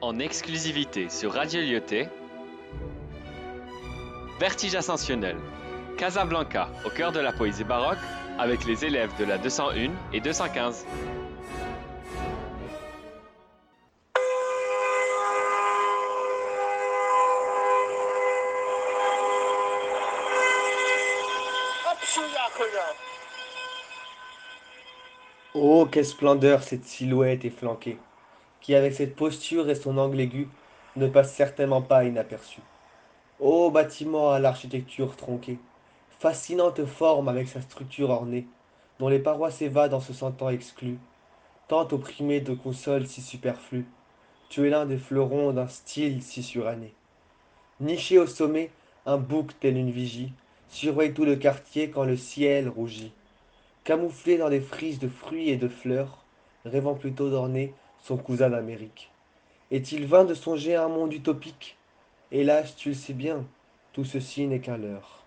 en exclusivité sur Radio Lyoté. Vertige ascensionnel. Casablanca, au cœur de la poésie baroque, avec les élèves de la 201 et 215. Oh, quelle splendeur cette silhouette efflanquée, qui avec cette posture et son angle aigu ne passe certainement pas inaperçue. Ô bâtiment à l'architecture tronquée, fascinante forme avec sa structure ornée, dont les parois s'évadent en se sentant exclues, tant opprimé de consoles si superflues, tu es l'un des fleurons d'un style si suranné. Niché au sommet, un bouc tel une vigie, surveille tout le quartier quand le ciel rougit. Camouflé dans des frises de fruits et de fleurs, rêvant plutôt d'orner son cousin d'Amérique. Est-il vain de songer à un monde utopique? Hélas, tu le sais bien, tout ceci n'est qu'un leurre.